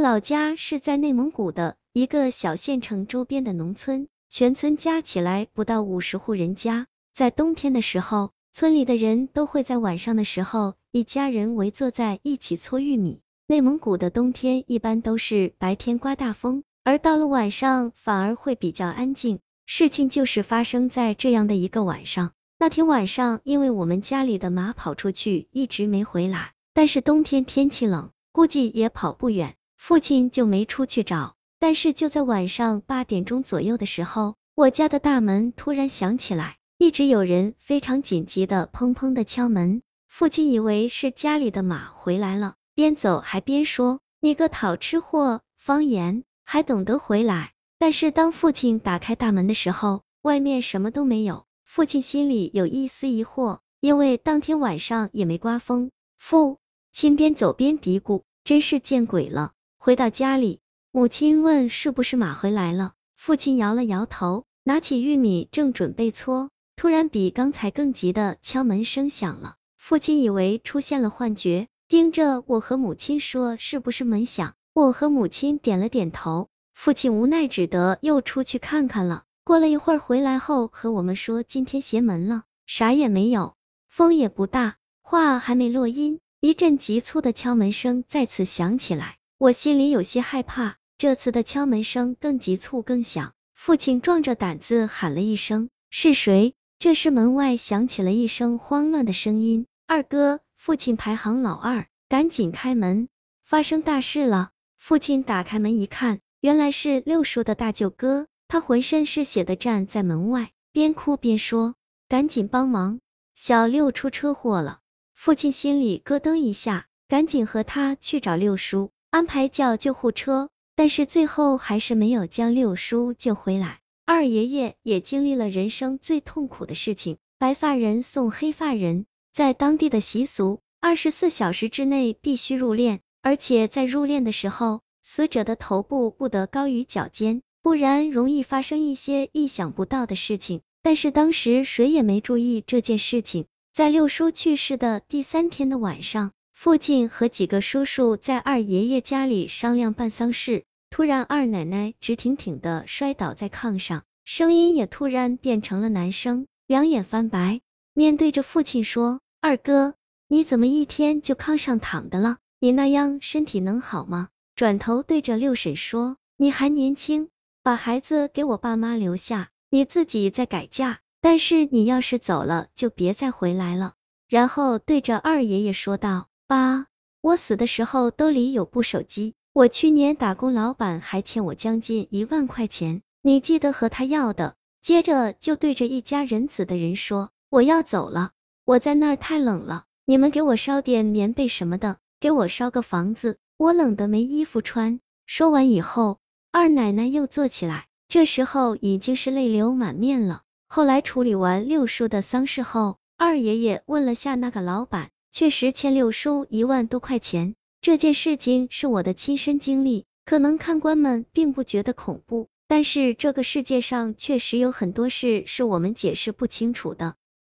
老家是在内蒙古的一个小县城周边的农村，全村加起来不到五十户人家。在冬天的时候，村里的人都会在晚上的时候，一家人围坐在一起搓玉米。内蒙古的冬天一般都是白天刮大风，而到了晚上反而会比较安静。事情就是发生在这样的一个晚上。那天晚上，因为我们家里的马跑出去，一直没回来。但是冬天天气冷，估计也跑不远，父亲就没出去找。但是就在晚上八点钟左右的时候，我家的大门突然响起来，一直有人非常紧急的砰砰的敲门。父亲以为是家里的马回来了。边走还边说：“你个讨吃货，方言还懂得回来。”但是当父亲打开大门的时候，外面什么都没有。父亲心里有一丝疑惑，因为当天晚上也没刮风。父亲边走边嘀咕：“真是见鬼了。”回到家里，母亲问：“是不是马回来了？”父亲摇了摇头，拿起玉米正准备搓，突然比刚才更急的敲门声响了。父亲以为出现了幻觉。盯着我和母亲说：“是不是门响？”我和母亲点了点头。父亲无奈，只得又出去看看了。过了一会儿回来后，和我们说：“今天邪门了，啥也没有，风也不大。”话还没落音，一阵急促的敲门声再次响起来。我心里有些害怕，这次的敲门声更急促更响。父亲壮着胆子喊了一声：“是谁？”这时门外响起了一声慌乱的声音：“二哥。”父亲排行老二，赶紧开门，发生大事了。父亲打开门一看，原来是六叔的大舅哥，他浑身是血的站在门外，边哭边说：“赶紧帮忙，小六出车祸了。”父亲心里咯噔一下，赶紧和他去找六叔，安排叫救护车，但是最后还是没有将六叔救回来。二爷爷也经历了人生最痛苦的事情，白发人送黑发人。在当地的习俗，二十四小时之内必须入殓，而且在入殓的时候，死者的头部不得高于脚尖，不然容易发生一些意想不到的事情。但是当时谁也没注意这件事情。在六叔去世的第三天的晚上，父亲和几个叔叔在二爷爷家里商量办丧事，突然二奶奶直挺挺的摔倒在炕上，声音也突然变成了男声，两眼翻白，面对着父亲说。二哥，你怎么一天就炕上躺的了？你那样身体能好吗？转头对着六婶说，你还年轻，把孩子给我爸妈留下，你自己再改嫁。但是你要是走了，就别再回来了。然后对着二爷爷说道，八，我死的时候兜里有部手机，我去年打工，老板还欠我将近一万块钱，你记得和他要的。接着就对着一家人子的人说，我要走了。我在那儿太冷了，你们给我烧点棉被什么的，给我烧个房子，我冷的没衣服穿。说完以后，二奶奶又坐起来，这时候已经是泪流满面了。后来处理完六叔的丧事后，二爷爷问了下那个老板，确实欠六叔一万多块钱。这件事情是我的亲身经历，可能看官们并不觉得恐怖，但是这个世界上确实有很多事是我们解释不清楚的。